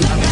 todos, la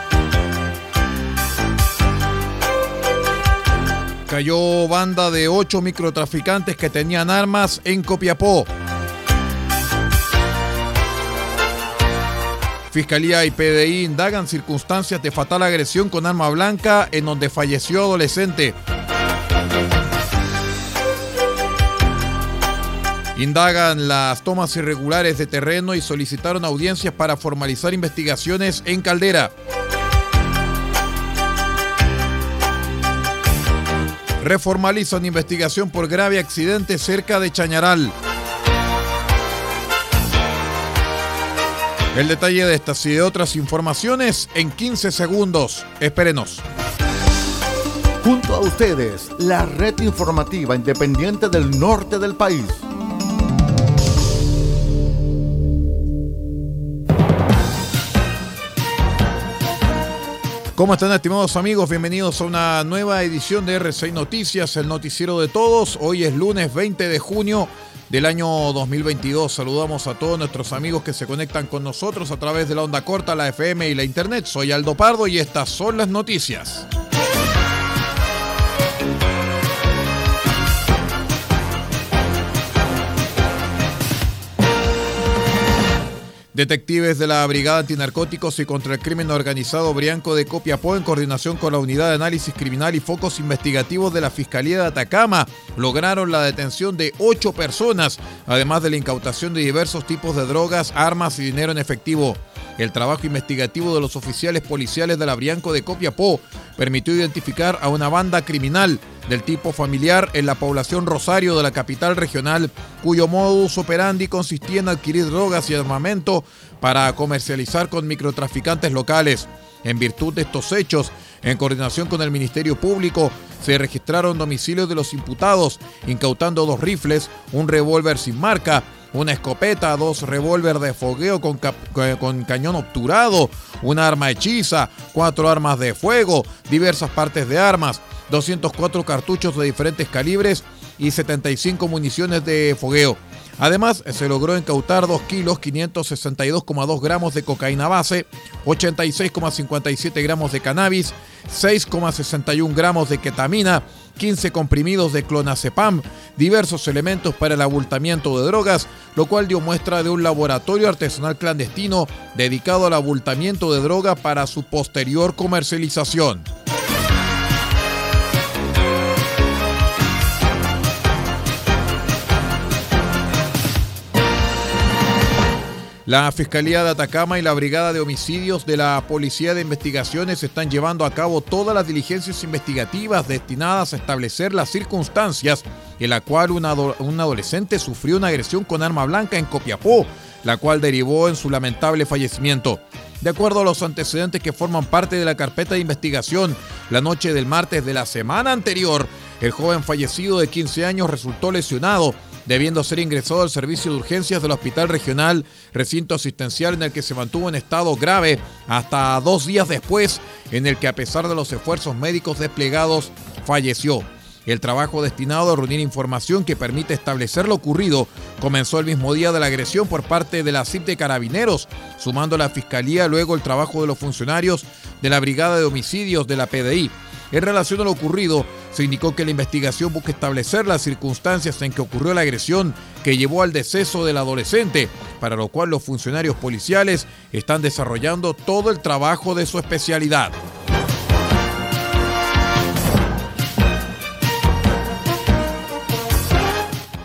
Cayó banda de ocho microtraficantes que tenían armas en Copiapó. Fiscalía y PDI indagan circunstancias de fatal agresión con arma blanca en donde falleció adolescente. Indagan las tomas irregulares de terreno y solicitaron audiencias para formalizar investigaciones en Caldera. Reformalizan investigación por grave accidente cerca de Chañaral. El detalle de estas y de otras informaciones en 15 segundos. Espérenos. Junto a ustedes, la red informativa independiente del norte del país. ¿Cómo están estimados amigos? Bienvenidos a una nueva edición de R6 Noticias, el noticiero de todos. Hoy es lunes 20 de junio del año 2022. Saludamos a todos nuestros amigos que se conectan con nosotros a través de la onda corta, la FM y la Internet. Soy Aldo Pardo y estas son las noticias. Detectives de la Brigada Antinarcóticos y contra el Crimen Organizado Brianco de Copiapó, en coordinación con la Unidad de Análisis Criminal y Focos Investigativos de la Fiscalía de Atacama, lograron la detención de ocho personas, además de la incautación de diversos tipos de drogas, armas y dinero en efectivo. El trabajo investigativo de los oficiales policiales de la Brianco de Copiapó permitió identificar a una banda criminal del tipo familiar en la población Rosario de la capital regional, cuyo modus operandi consistía en adquirir drogas y armamento para comercializar con microtraficantes locales. En virtud de estos hechos, en coordinación con el Ministerio Público, se registraron domicilios de los imputados, incautando dos rifles, un revólver sin marca, una escopeta, dos revólver de fogueo con, con, cañón obturado, una arma hechiza, cuatro armas de fuego, diversas partes de armas, 204 cartuchos de diferentes calibres y 75 municiones de fogueo. Además, se logró incautar 2 kilos 562,2 gramos de cocaína base, 86,57 gramos de cannabis, 6,61 gramos de ketamina, 15 comprimidos de clonazepam, diversos elementos para el abultamiento de drogas, lo cual dio muestra de un laboratorio artesanal clandestino dedicado al abultamiento de droga para su posterior comercialización. La Fiscalía de Atacama y la Brigada de Homicidios de la Policía de Investigaciones están llevando a cabo todas las diligencias investigativas destinadas a establecer las circunstancias en la cual un adolescente sufrió una agresión con arma blanca en Copiapó, la cual derivó en su lamentable fallecimiento. De acuerdo a los antecedentes que forman parte de la carpeta de investigación, la noche del martes de la semana anterior, el joven fallecido de 15 años resultó lesionado debiendo ser ingresado al servicio de urgencias del Hospital Regional, recinto asistencial en el que se mantuvo en estado grave hasta dos días después, en el que a pesar de los esfuerzos médicos desplegados, falleció. El trabajo destinado a reunir información que permite establecer lo ocurrido comenzó el mismo día de la agresión por parte de la CIP de Carabineros, sumando a la Fiscalía luego el trabajo de los funcionarios de la Brigada de Homicidios de la PDI. En relación a lo ocurrido, se indicó que la investigación busca establecer las circunstancias en que ocurrió la agresión que llevó al deceso del adolescente, para lo cual los funcionarios policiales están desarrollando todo el trabajo de su especialidad.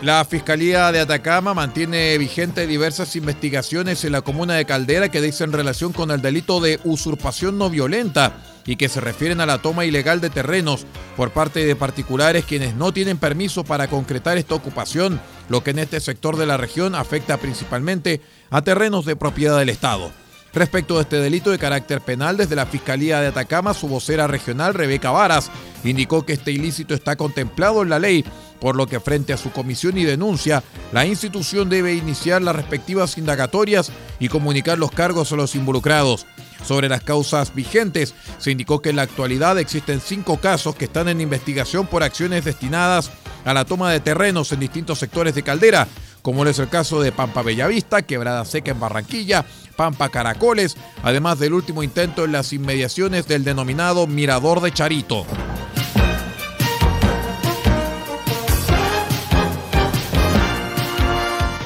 La Fiscalía de Atacama mantiene vigente diversas investigaciones en la comuna de Caldera que dicen relación con el delito de usurpación no violenta y que se refieren a la toma ilegal de terrenos por parte de particulares quienes no tienen permiso para concretar esta ocupación, lo que en este sector de la región afecta principalmente a terrenos de propiedad del Estado. Respecto de este delito de carácter penal, desde la Fiscalía de Atacama, su vocera regional, Rebeca Varas, indicó que este ilícito está contemplado en la ley por lo que frente a su comisión y denuncia, la institución debe iniciar las respectivas indagatorias y comunicar los cargos a los involucrados. Sobre las causas vigentes, se indicó que en la actualidad existen cinco casos que están en investigación por acciones destinadas a la toma de terrenos en distintos sectores de Caldera, como es el caso de Pampa Bellavista, Quebrada Seca en Barranquilla, Pampa Caracoles, además del último intento en las inmediaciones del denominado Mirador de Charito.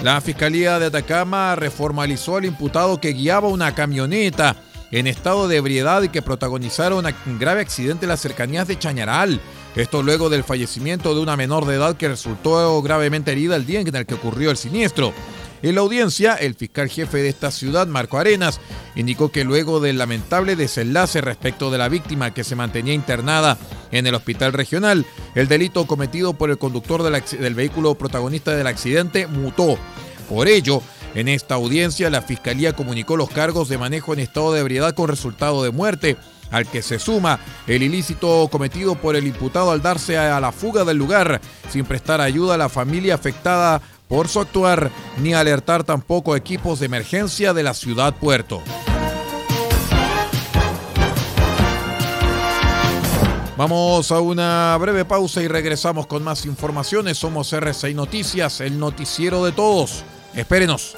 La Fiscalía de Atacama reformalizó al imputado que guiaba una camioneta en estado de ebriedad y que protagonizaron un grave accidente en las cercanías de Chañaral. Esto luego del fallecimiento de una menor de edad que resultó gravemente herida el día en el que ocurrió el siniestro. En la audiencia, el fiscal jefe de esta ciudad, Marco Arenas, indicó que luego del lamentable desenlace respecto de la víctima que se mantenía internada en el hospital regional, el delito cometido por el conductor del, vehículo protagonista del accidente mutó. Por ello, en esta audiencia, la Fiscalía comunicó los cargos de manejo en estado de ebriedad con resultado de muerte, al que se suma el ilícito cometido por el imputado al darse a la fuga del lugar sin prestar ayuda a la familia afectada por su actuar ni alertar tampoco equipos de emergencia de la ciudad puerto. Vamos a una breve pausa y regresamos con más informaciones. Somos R6 Noticias, el noticiero de todos. Espérenos.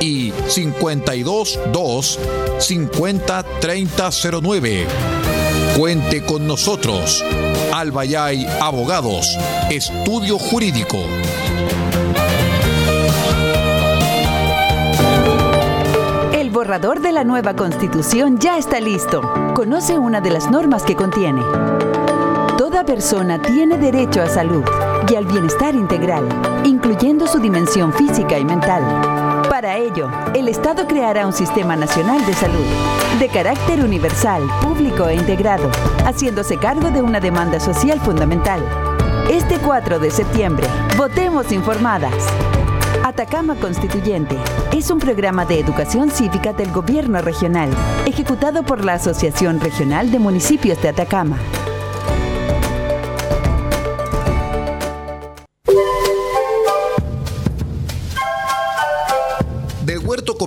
y 522 503009. Cuente con nosotros. Albayay Abogados, Estudio Jurídico. El borrador de la nueva constitución ya está listo. Conoce una de las normas que contiene. Toda persona tiene derecho a salud y al bienestar integral, incluyendo su dimensión física y mental. Para ello, el Estado creará un sistema nacional de salud, de carácter universal, público e integrado, haciéndose cargo de una demanda social fundamental. Este 4 de septiembre, votemos informadas. Atacama Constituyente es un programa de educación cívica del gobierno regional, ejecutado por la Asociación Regional de Municipios de Atacama.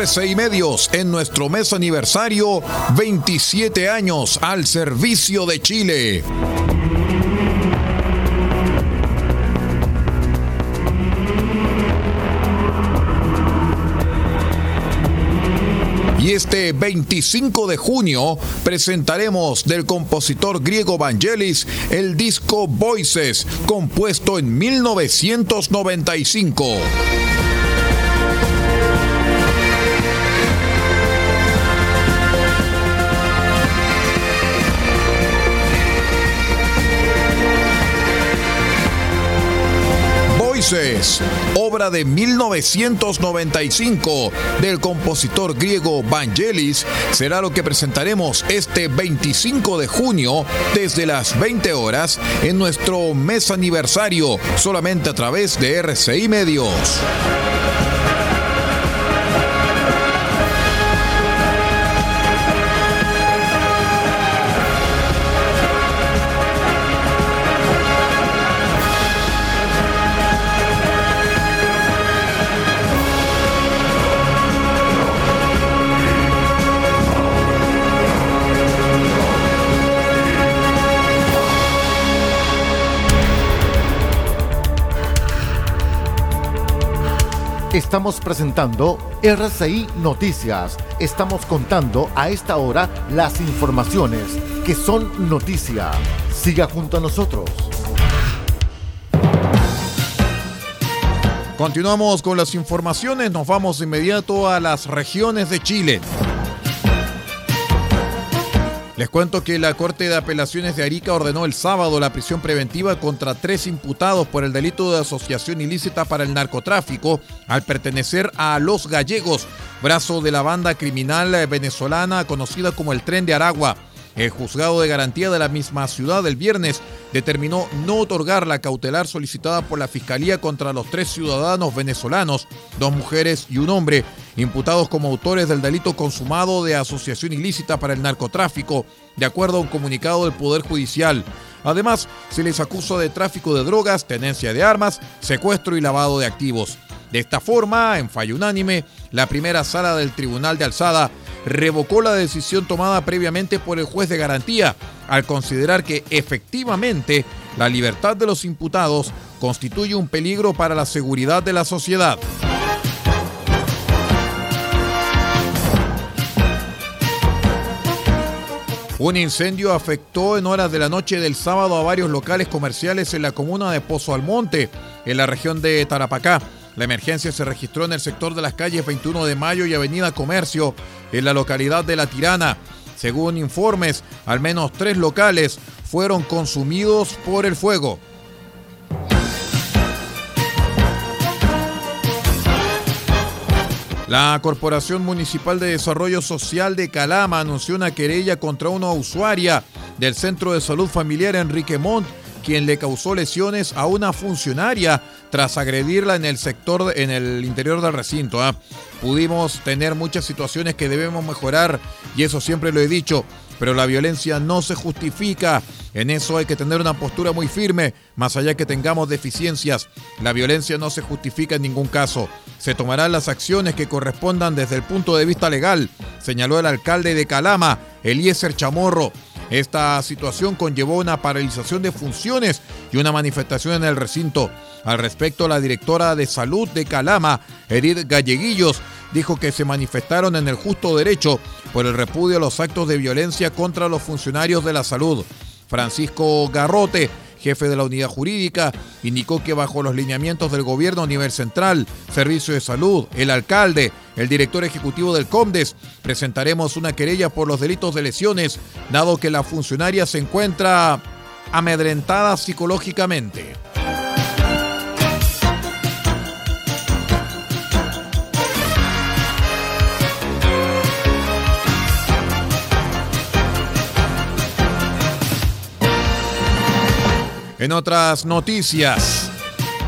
RCI Medios en nuestro mes aniversario 27 años al servicio de Chile. Y este 25 de junio presentaremos del compositor griego Vangelis el disco Voices, compuesto en 1995. Obra de 1995 del compositor griego Vangelis, será lo que presentaremos este 25 de junio desde las 20 horas en nuestro mes aniversario, solamente a través de RCI Medios. Estamos presentando RCI Noticias. Estamos contando a esta hora las informaciones que son noticia. Siga junto a nosotros. Continuamos con las informaciones, nos vamos de inmediato a las regiones de Chile. Les cuento que la Corte de Apelaciones de Arica ordenó el sábado la prisión preventiva contra tres imputados por el delito de asociación ilícita para el narcotráfico al pertenecer a Los Gallegos, brazo de la banda criminal venezolana conocida como el Tren de Aragua. El juzgado de garantía de la misma ciudad el viernes determinó no otorgar la cautelar solicitada por la Fiscalía contra los tres ciudadanos venezolanos, dos mujeres y un hombre, imputados como autores del delito consumado de asociación ilícita para el narcotráfico, de acuerdo a un comunicado del Poder Judicial. Además, se les acusa de tráfico de drogas, tenencia de armas, secuestro y lavado de activos. De esta forma, en fallo unánime, la primera sala del Tribunal de Alzada revocó la decisión tomada previamente por el juez de garantía, al considerar que efectivamente la libertad de los imputados constituye un peligro para la seguridad de la sociedad. Un incendio afectó en horas de la noche del sábado a varios locales comerciales en la comuna de Pozo Almonte, en la región de Tarapacá. La emergencia se registró en el sector de las calles 21 de Mayo y Avenida Comercio, en la localidad de La Tirana. Según informes, al menos tres locales fueron consumidos por el fuego. La Corporación Municipal de Desarrollo Social de Calama anunció una querella contra una usuaria del Centro de Salud Familiar Enrique Montt quien le causó lesiones a una funcionaria tras agredirla en el sector, en el interior del recinto. ¿ah? Pudimos tener muchas situaciones que debemos mejorar y eso siempre lo he dicho, pero la violencia no se justifica. En eso hay que tener una postura muy firme, más allá que tengamos deficiencias. La violencia no se justifica en ningún caso. Se tomarán las acciones que correspondan desde el punto de vista legal, señaló el alcalde de Calama, Eliezer Chamorro. Esta situación conllevó una paralización de funciones y una manifestación en el recinto. Al respecto, la directora de salud de Calama, Edith Galleguillos, dijo que se manifestaron en el justo derecho por el repudio a los actos de violencia contra los funcionarios de la salud. Francisco Garrote, jefe de la unidad jurídica, indicó que bajo los lineamientos del gobierno a nivel central, Servicio de Salud, el alcalde, el director ejecutivo del COMDES, presentaremos una querella por los delitos de lesiones, dado que la funcionaria se encuentra amedrentada psicológicamente. En otras noticias,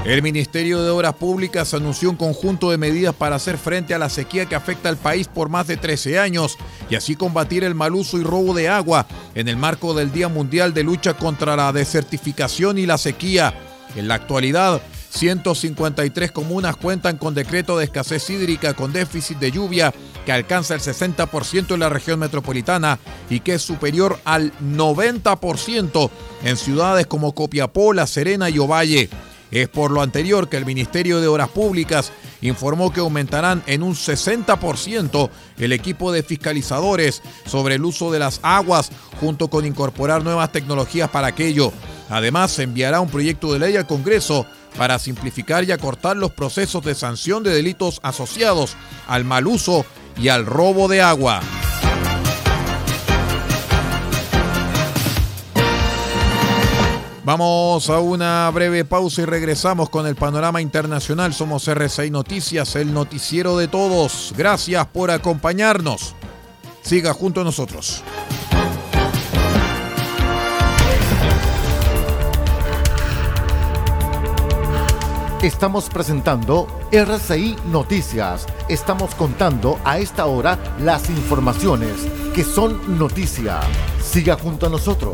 el Ministerio de Obras Públicas anunció un conjunto de medidas para hacer frente a la sequía que afecta al país por más de 13 años y así combatir el mal uso y robo de agua en el marco del Día Mundial de Lucha contra la Desertificación y la Sequía. En la actualidad, 153 comunas cuentan con decreto de escasez hídrica con déficit de lluvia que alcanza el 60% en la región metropolitana y que es superior al 90% en ciudades como Copiapó, La Serena y Ovalle. Es por lo anterior que el Ministerio de Obras Públicas informó que aumentarán en un 60% el equipo de fiscalizadores sobre el uso de las aguas, junto con incorporar nuevas tecnologías para aquello. Además, se enviará un proyecto de ley al Congreso para simplificar y acortar los procesos de sanción de delitos asociados al mal uso y al robo de agua. Vamos a una breve pausa y regresamos con el panorama internacional. Somos R6 Noticias, el noticiero de todos. Gracias por acompañarnos. Siga junto a nosotros. Estamos presentando RCI Noticias. Estamos contando a esta hora las informaciones que son noticia. Siga junto a nosotros.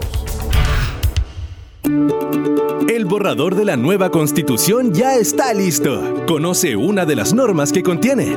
El borrador de la nueva constitución ya está listo. Conoce una de las normas que contiene.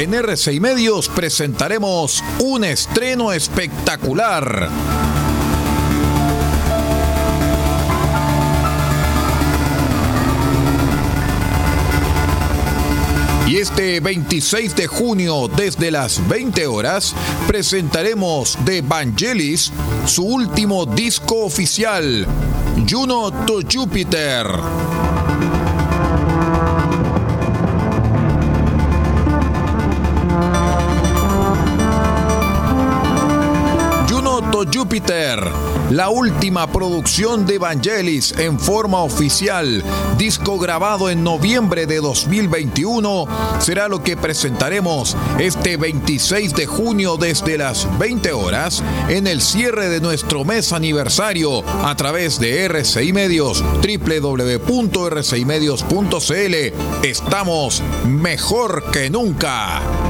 En RCI Medios presentaremos un estreno espectacular. Y este 26 de junio, desde las 20 horas, presentaremos de Vangelis su último disco oficial, Juno to Jupiter. La última producción de Vangelis en forma oficial, disco grabado en noviembre de 2021, será lo que presentaremos este 26 de junio desde las 20 horas en el cierre de nuestro mes aniversario a través de RCI Medios, www.rcimedios.cl. Estamos mejor que nunca.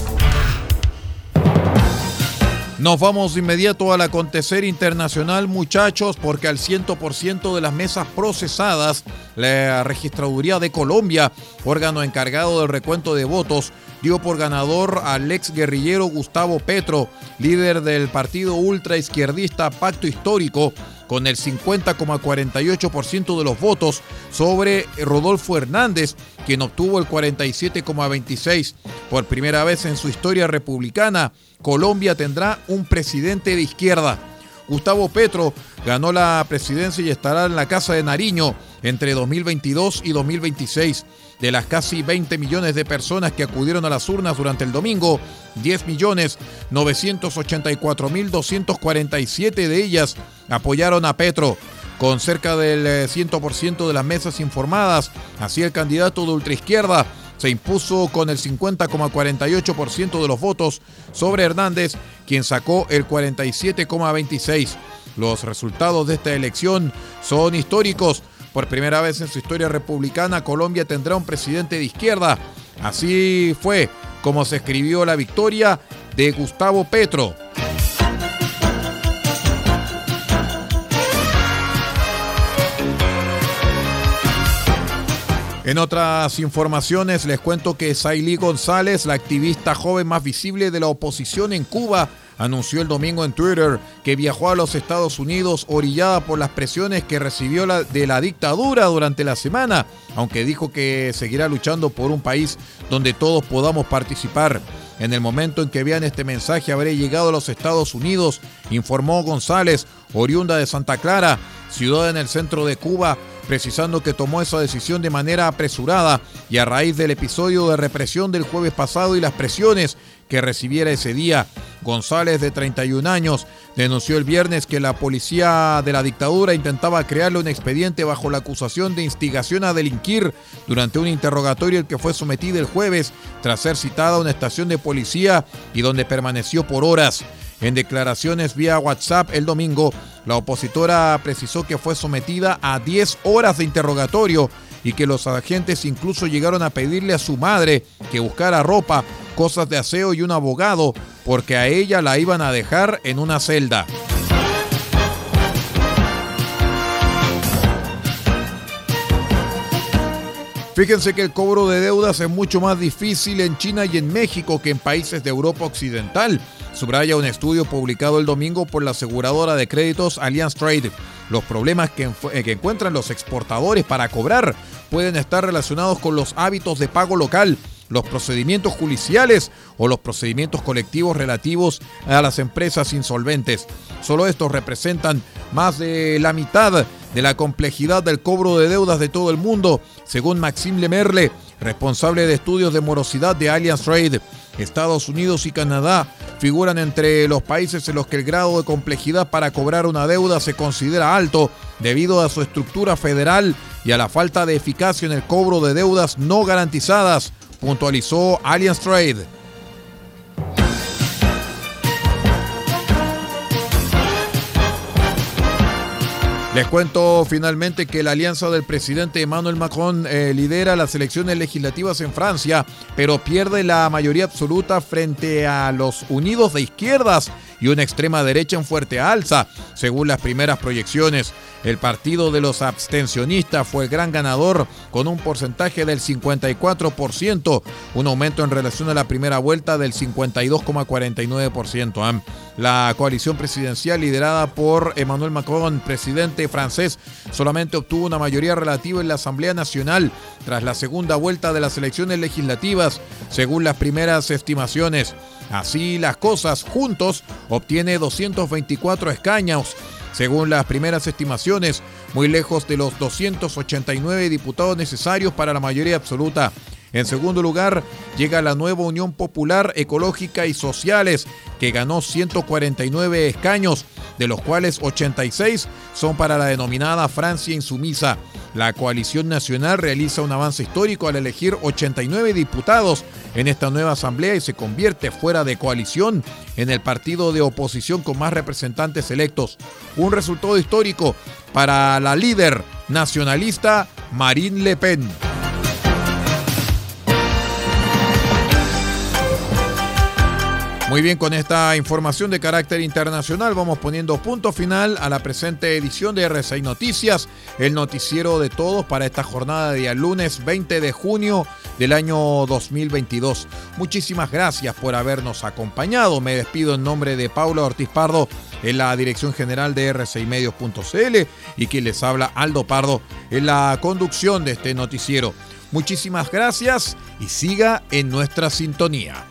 Nos vamos de inmediato al acontecer internacional, muchachos, porque al 100% de las mesas procesadas, la Registraduría de Colombia, órgano encargado del recuento de votos, dio por ganador al ex guerrillero Gustavo Petro, líder del partido ultraizquierdista Pacto Histórico, con el 50,48% de los votos sobre Rodolfo Hernández, quien obtuvo el 47,26%. Por primera vez en su historia republicana, Colombia tendrá un presidente de izquierda. Gustavo Petro ganó la presidencia y estará en la Casa de Nariño entre 2022 y 2026. De las casi 20 millones de personas que acudieron a las urnas durante el domingo, 10 millones 984 mil 247 de ellas apoyaron a Petro. Con cerca del 100% eh, de las mesas informadas, así el candidato de ultraizquierda se impuso con el 50,48% de los votos sobre Hernández, quien sacó el 47,26%. Los resultados de esta elección son históricos. Por primera vez en su historia republicana, Colombia tendrá un presidente de izquierda. Así fue como se escribió la victoria de Gustavo Petro. En otras informaciones les cuento que Sailí González, la activista joven más visible de la oposición en Cuba, anunció el domingo en Twitter que viajó a los Estados Unidos orillada por las presiones que recibió de la dictadura durante la semana, aunque dijo que seguirá luchando por un país donde todos podamos participar. En el momento en que vean este mensaje habré llegado a los Estados Unidos, informó González, oriunda de Santa Clara, ciudad en el centro de Cuba, precisando que tomó esa decisión de manera apresurada y a raíz del episodio de represión del jueves pasado y las presiones que recibiera ese día. González, de 31 años, denunció el viernes que la policía de la dictadura intentaba crearle un expediente bajo la acusación de instigación a delinquir durante un interrogatorio al que fue sometida el jueves tras ser citada a una estación de policía y donde permaneció por horas. En declaraciones vía WhatsApp el domingo, la opositora precisó que fue sometida a 10 horas de interrogatorio y que los agentes incluso llegaron a pedirle a su madre que buscara ropa, cosas de aseo y un abogado porque a ella la iban a dejar en una celda. Fíjense que el cobro de deudas es mucho más difícil en China y en México que en países de Europa Occidental subraya un estudio publicado el domingo por la aseguradora de créditos Allianz Trade. Los problemas que, eh, que, encuentran los exportadores para cobrar pueden estar relacionados con los hábitos de pago local, los procedimientos judiciales o los procedimientos colectivos relativos a las empresas insolventes. Solo estos representan más de la mitad de la complejidad del cobro de deudas de todo el mundo, según Maxime Lemerle, responsable de estudios de morosidad de Allianz Trade. Estados Unidos y Canadá figuran entre los países en los que el grado de complejidad para cobrar una deuda se considera alto debido a su estructura federal y a la falta de eficacia en el cobro de deudas no garantizadas, puntualizó Allianz Trade. Les cuento finalmente que la alianza del presidente Emmanuel Macron eh, lidera las elecciones legislativas en Francia, pero pierde la mayoría absoluta frente a los unidos de izquierdas y una extrema derecha en fuerte alza, según las primeras proyecciones. El partido de los abstencionistas fue gran ganador con un porcentaje del 54%, un aumento en relación a la primera vuelta del 52,49%. La coalición presidencial liderada por Emmanuel Macron, presidente francés, solamente obtuvo una mayoría relativa en la Asamblea Nacional tras la segunda vuelta de las elecciones legislativas, según las primeras estimaciones. Así las cosas, juntos obtiene 224 escaños según las primeras estimaciones, muy lejos de los 289 diputados necesarios para la mayoría absoluta. En segundo lugar, llega la nueva Unión Popular Ecológica y Sociales, que ganó 149 escaños, de los cuales 86 son para la denominada Francia insumisa. La coalición nacional realiza un avance histórico al elegir 89 diputados en esta nueva asamblea y se convierte fuera de coalición en el partido de oposición con más representantes electos. Un resultado histórico para la líder nacionalista Marine Le Pen. Muy bien, con esta información de carácter internacional vamos poniendo punto final a la presente edición de R6 Noticias, el noticiero de todos para esta jornada de día lunes 20 de junio del año 2022. Muchísimas gracias por habernos acompañado. Me despido en nombre de Paula Ortiz Pardo en la dirección general de r6medios.cl y quien les habla Aldo Pardo en la conducción de este noticiero. Muchísimas gracias y siga en nuestra sintonía.